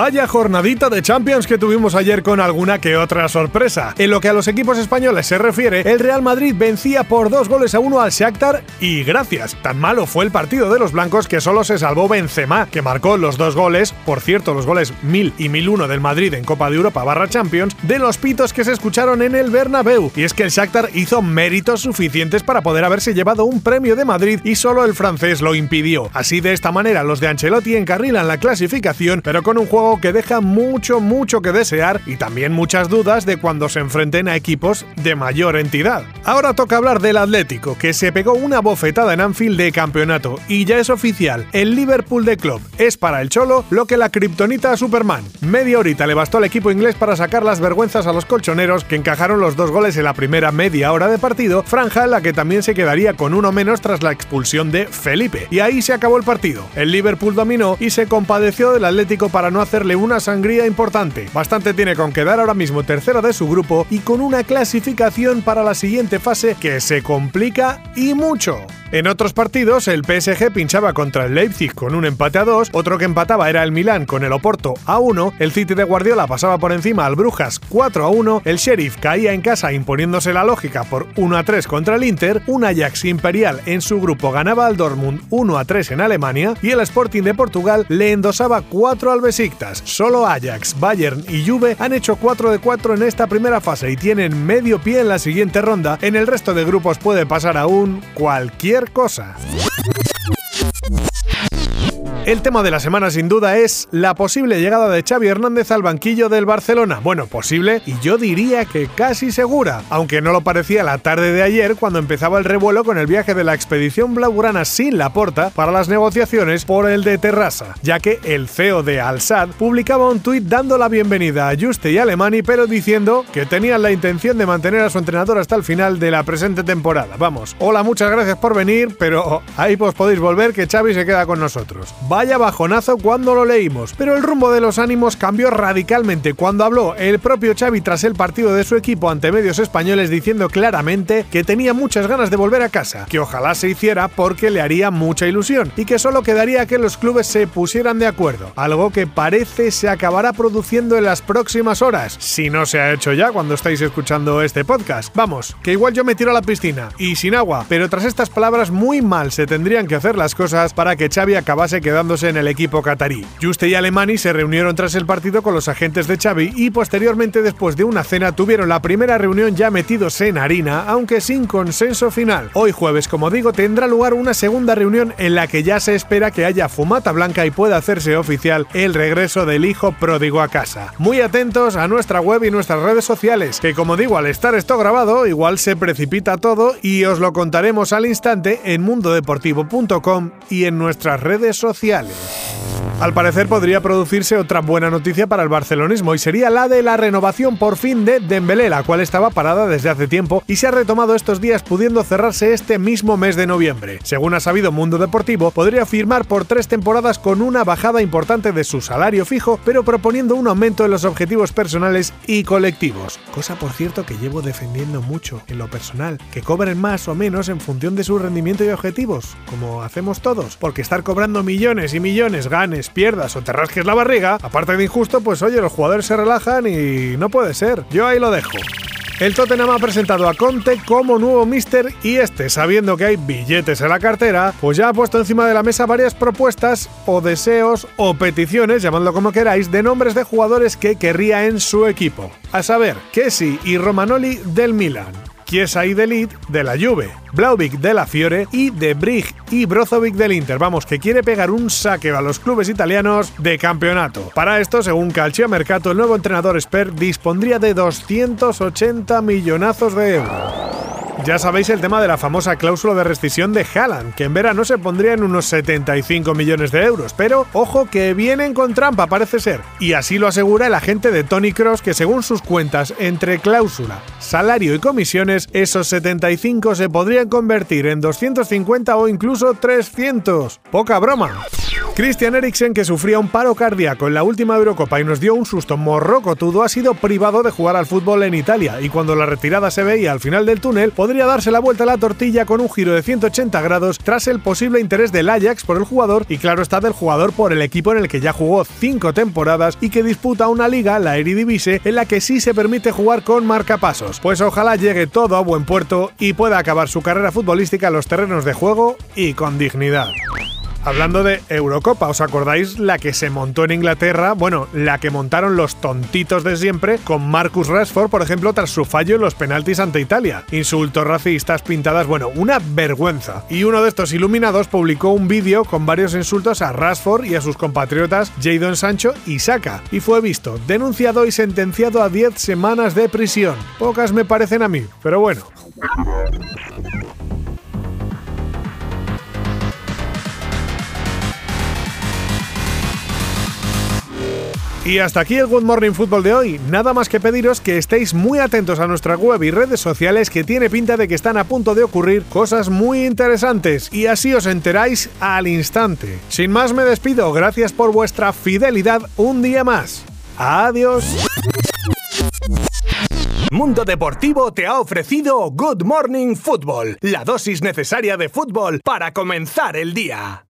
Vaya jornadita de Champions que tuvimos ayer con alguna que otra sorpresa. En lo que a los equipos españoles se refiere, el Real Madrid vencía por dos goles a uno al Shakhtar y gracias. Tan malo fue el partido de los blancos que solo se salvó Benzema, que marcó los dos goles, por cierto, los goles 1000 y 1001 del Madrid en Copa de Europa barra Champions, de los pitos que se escucharon en el Bernabéu. Y es que el Shakhtar hizo méritos suficientes para poder haberse llevado un premio de Madrid y solo el francés lo impidió. Así de esta manera los de Ancelotti encarrilan la clasificación, pero con un juego que deja mucho, mucho que desear y también muchas dudas de cuando se enfrenten a equipos de mayor entidad. Ahora toca hablar del Atlético, que se pegó una bofetada en Anfield de campeonato y ya es oficial, el Liverpool de Club es para el Cholo lo que la kriptonita a Superman. Media horita le bastó al equipo inglés para sacar las vergüenzas a los colchoneros que encajaron los dos goles en la primera media hora de partido, franja en la que también se quedaría con uno menos tras la expulsión de Felipe. Y ahí se acabó el partido. El Liverpool dominó y se compadeció del Atlético para no hacerle una sangría importante. Bastante tiene con quedar ahora mismo tercero de su grupo y con una clasificación para la siguiente fase que se complica y mucho. En otros partidos, el PSG pinchaba contra el Leipzig con un empate a 2, otro que empataba era el Milán con el Oporto a 1, el City de Guardiola pasaba por encima al Brujas 4 a 1, el Sheriff caía en casa imponiéndose la lógica por 1 a 3 contra el Inter, un Ajax imperial en su grupo ganaba al Dortmund 1 a 3 en Alemania y el Sporting de Portugal le endosaba 4 al Besiktas. Solo Ajax, Bayern y Juve han hecho 4 de 4 en esta primera fase y tienen medio pie en la siguiente ronda. En el resto de grupos puede pasar aún cualquier cosa. El tema de la semana sin duda es la posible llegada de Xavi Hernández al banquillo del Barcelona. Bueno, posible y yo diría que casi segura, aunque no lo parecía la tarde de ayer cuando empezaba el revuelo con el viaje de la expedición blaugrana sin la porta para las negociaciones por el de Terrassa, ya que el CEO de Al-Sad publicaba un tuit dando la bienvenida a Juste y Alemani, pero diciendo que tenían la intención de mantener a su entrenador hasta el final de la presente temporada. Vamos, hola, muchas gracias por venir, pero ahí pues podéis volver que Xavi se queda con nosotros. Vaya bajonazo cuando lo leímos, pero el rumbo de los ánimos cambió radicalmente cuando habló el propio Xavi tras el partido de su equipo ante medios españoles diciendo claramente que tenía muchas ganas de volver a casa, que ojalá se hiciera porque le haría mucha ilusión y que solo quedaría que los clubes se pusieran de acuerdo, algo que parece se acabará produciendo en las próximas horas, si no se ha hecho ya cuando estáis escuchando este podcast. Vamos, que igual yo me tiro a la piscina y sin agua, pero tras estas palabras muy mal se tendrían que hacer las cosas para que Xavi acabase quedando en el equipo catarí. Juste y Alemani se reunieron tras el partido con los agentes de Xavi y posteriormente después de una cena tuvieron la primera reunión ya metidos en harina, aunque sin consenso final. Hoy jueves, como digo, tendrá lugar una segunda reunión en la que ya se espera que haya fumata blanca y pueda hacerse oficial el regreso del hijo pródigo a casa. Muy atentos a nuestra web y nuestras redes sociales, que como digo, al estar esto grabado, igual se precipita todo y os lo contaremos al instante en mundodeportivo.com y en nuestras redes sociales. sociales. Al parecer podría producirse otra buena noticia para el barcelonismo y sería la de la renovación por fin de Dembélé, la cual estaba parada desde hace tiempo y se ha retomado estos días pudiendo cerrarse este mismo mes de noviembre. Según ha sabido Mundo Deportivo, podría firmar por tres temporadas con una bajada importante de su salario fijo, pero proponiendo un aumento en los objetivos personales y colectivos. Cosa por cierto que llevo defendiendo mucho en lo personal, que cobren más o menos en función de su rendimiento y objetivos, como hacemos todos, porque estar cobrando millones y millones ganes pierdas o te rasques la barriga, aparte de injusto, pues oye, los jugadores se relajan y no puede ser. Yo ahí lo dejo. El Tottenham ha presentado a Conte como nuevo mister y este, sabiendo que hay billetes en la cartera, pues ya ha puesto encima de la mesa varias propuestas o deseos o peticiones, llamadlo como queráis, de nombres de jugadores que querría en su equipo. A saber, Kessi y Romanoli del Milan, Chiesa y Delit de la Juve, Blauvik de la Fiore y De Brig y Brozovic del Inter. Vamos, que quiere pegar un saque a los clubes italianos de campeonato. Para esto, según Calcio Mercato, el nuevo entrenador Sper dispondría de 280 millonazos de euros. Ya sabéis el tema de la famosa cláusula de rescisión de Haaland, que en verano se pondría en unos 75 millones de euros, pero ojo que vienen con trampa parece ser. Y así lo asegura el agente de Tony Cross que según sus cuentas, entre cláusula, salario y comisiones, esos 75 se podrían convertir en 250 o incluso 300. Poca broma. Christian Eriksen, que sufría un paro cardíaco en la última Eurocopa y nos dio un susto morrocotudo, ha sido privado de jugar al fútbol en Italia y cuando la retirada se veía al final del túnel, podría darse la vuelta a la tortilla con un giro de 180 grados tras el posible interés del Ajax por el jugador y claro está del jugador por el equipo en el que ya jugó cinco temporadas y que disputa una liga, la Eredivisie, en la que sí se permite jugar con marcapasos. Pues ojalá llegue todo a buen puerto y pueda acabar su carrera futbolística en los terrenos de juego y con dignidad. Hablando de Eurocopa, ¿os acordáis la que se montó en Inglaterra? Bueno, la que montaron los tontitos de siempre con Marcus Rashford, por ejemplo, tras su fallo en los penaltis ante Italia. Insultos racistas, pintadas, bueno, una vergüenza. Y uno de estos iluminados publicó un vídeo con varios insultos a Rashford y a sus compatriotas Jadon Sancho y Saka, y fue visto, denunciado y sentenciado a 10 semanas de prisión. Pocas me parecen a mí, pero bueno. Y hasta aquí el Good Morning Football de hoy. Nada más que pediros que estéis muy atentos a nuestra web y redes sociales que tiene pinta de que están a punto de ocurrir cosas muy interesantes y así os enteráis al instante. Sin más me despido, gracias por vuestra fidelidad un día más. Adiós. Mundo Deportivo te ha ofrecido Good Morning Football, la dosis necesaria de fútbol para comenzar el día.